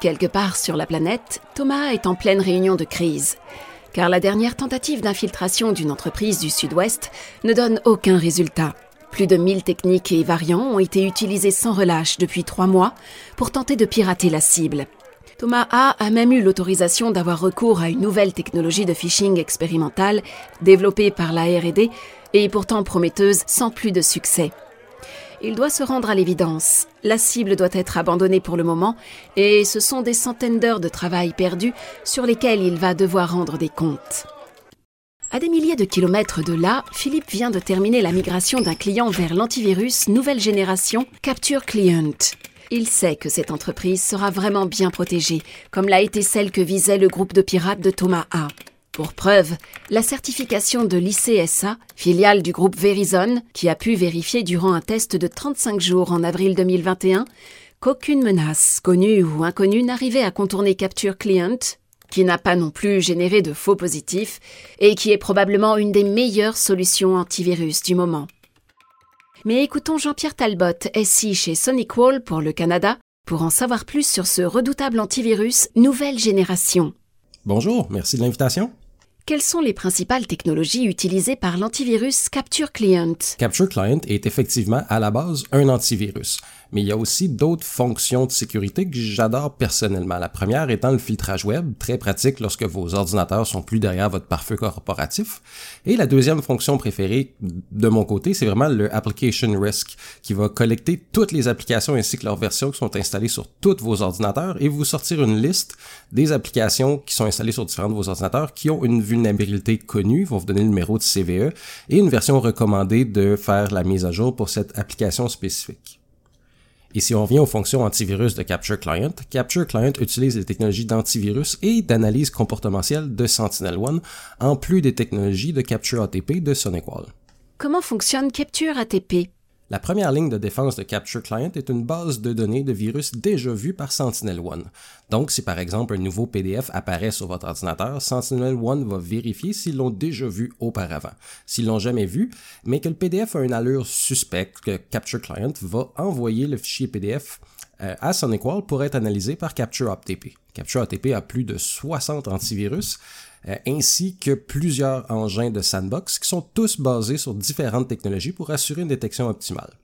Quelque part sur la planète, Thomas est en pleine réunion de crise. Car la dernière tentative d'infiltration d'une entreprise du Sud-Ouest ne donne aucun résultat. Plus de 1000 techniques et variants ont été utilisés sans relâche depuis trois mois pour tenter de pirater la cible. Thomas A a même eu l'autorisation d'avoir recours à une nouvelle technologie de phishing expérimentale développée par la RD et pourtant prometteuse sans plus de succès. Il doit se rendre à l'évidence. La cible doit être abandonnée pour le moment et ce sont des centaines d'heures de travail perdues sur lesquelles il va devoir rendre des comptes. À des milliers de kilomètres de là, Philippe vient de terminer la migration d'un client vers l'antivirus nouvelle génération Capture Client. Il sait que cette entreprise sera vraiment bien protégée, comme l'a été celle que visait le groupe de pirates de Thomas A. Pour preuve, la certification de l'ICSA, filiale du groupe Verizon, qui a pu vérifier durant un test de 35 jours en avril 2021 qu'aucune menace, connue ou inconnue, n'arrivait à contourner Capture Client, qui n'a pas non plus généré de faux positifs et qui est probablement une des meilleures solutions antivirus du moment. Mais écoutons Jean-Pierre Talbot, SI chez SonicWall pour le Canada, pour en savoir plus sur ce redoutable antivirus nouvelle génération. Bonjour, merci de l'invitation. Quelles sont les principales technologies utilisées par l'antivirus Capture Client? Capture Client est effectivement à la base un antivirus mais il y a aussi d'autres fonctions de sécurité que j'adore personnellement. La première étant le filtrage web, très pratique lorsque vos ordinateurs sont plus derrière votre pare-feu corporatif. Et la deuxième fonction préférée de mon côté, c'est vraiment le Application Risk, qui va collecter toutes les applications ainsi que leurs versions qui sont installées sur tous vos ordinateurs et vous sortir une liste des applications qui sont installées sur différents de vos ordinateurs qui ont une vulnérabilité connue, ils vont vous donner le numéro de CVE et une version recommandée de faire la mise à jour pour cette application spécifique. Et si on revient aux fonctions antivirus de Capture Client, Capture Client utilise les technologies d'antivirus et d'analyse comportementale de SentinelOne, en plus des technologies de Capture ATP de SonicWall. Comment fonctionne Capture ATP la première ligne de défense de Capture Client est une base de données de virus déjà vue par SentinelOne. Donc, si par exemple un nouveau PDF apparaît sur votre ordinateur, SentinelOne va vérifier s'ils l'ont déjà vu auparavant. S'ils l'ont jamais vu, mais que le PDF a une allure suspecte, que Capture Client va envoyer le fichier PDF à SonicWall pour être analysé par Capture ATP. Capture a plus de 60 antivirus, euh, ainsi que plusieurs engins de sandbox qui sont tous basés sur différentes technologies pour assurer une détection optimale.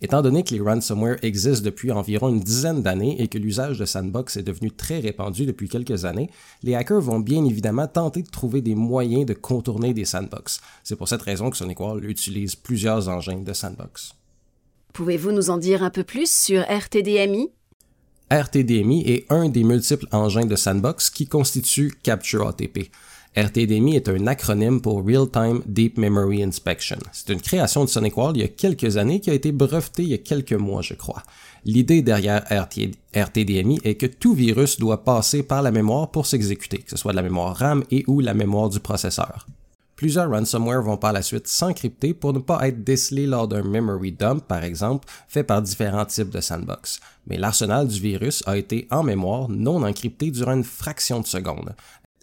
Étant donné que les ransomware existent depuis environ une dizaine d'années et que l'usage de sandbox est devenu très répandu depuis quelques années, les hackers vont bien évidemment tenter de trouver des moyens de contourner des sandbox. C'est pour cette raison que SonicWall utilise plusieurs engins de sandbox. Pouvez-vous nous en dire un peu plus sur RTDMI RTDMI est un des multiples engins de sandbox qui constituent Capture ATP. RTDMI est un acronyme pour Real-Time Deep Memory Inspection. C'est une création de SonicWall il y a quelques années qui a été brevetée il y a quelques mois, je crois. L'idée derrière RTDMI est que tout virus doit passer par la mémoire pour s'exécuter, que ce soit la mémoire RAM et ou la mémoire du processeur. Plusieurs ransomware vont par la suite s'encrypter pour ne pas être décelés lors d'un memory dump, par exemple, fait par différents types de sandbox. Mais l'arsenal du virus a été en mémoire non encrypté durant une fraction de seconde.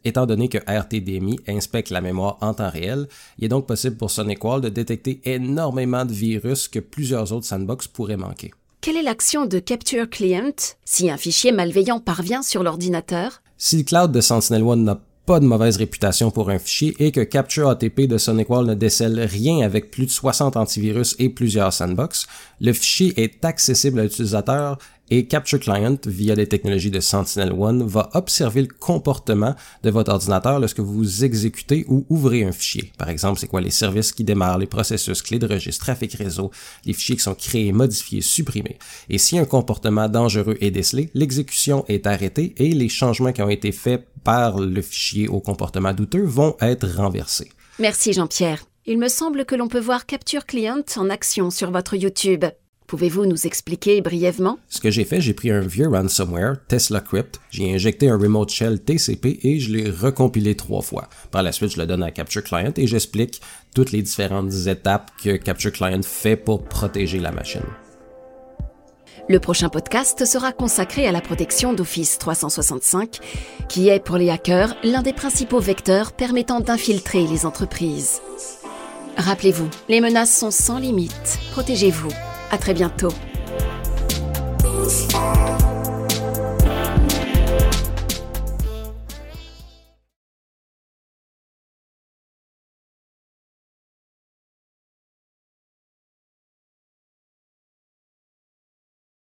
Étant donné que RTDMI inspecte la mémoire en temps réel, il est donc possible pour SonicWall de détecter énormément de virus que plusieurs autres sandbox pourraient manquer. Quelle est l'action de Capture Client si un fichier malveillant parvient sur l'ordinateur? Si le cloud de SentinelOne n'a pas de mauvaise réputation pour un fichier et que Capture ATP de SonicWall ne décèle rien avec plus de 60 antivirus et plusieurs sandbox, le fichier est accessible à l'utilisateur et Capture Client, via les technologies de Sentinel-One, va observer le comportement de votre ordinateur lorsque vous exécutez ou ouvrez un fichier. Par exemple, c'est quoi les services qui démarrent, les processus, clés de registre, trafic réseau, les fichiers qui sont créés, modifiés, supprimés. Et si un comportement dangereux est décelé, l'exécution est arrêtée et les changements qui ont été faits par le fichier au comportement douteux vont être renversés. Merci Jean-Pierre. Il me semble que l'on peut voir Capture Client en action sur votre YouTube. Pouvez-vous nous expliquer brièvement? Ce que j'ai fait, j'ai pris un vieux ransomware, Tesla Crypt, j'ai injecté un remote shell TCP et je l'ai recompilé trois fois. Par la suite, je le donne à Capture Client et j'explique toutes les différentes étapes que Capture Client fait pour protéger la machine. Le prochain podcast sera consacré à la protection d'Office 365, qui est pour les hackers l'un des principaux vecteurs permettant d'infiltrer les entreprises. Rappelez-vous, les menaces sont sans limite. Protégez-vous. À très bientôt.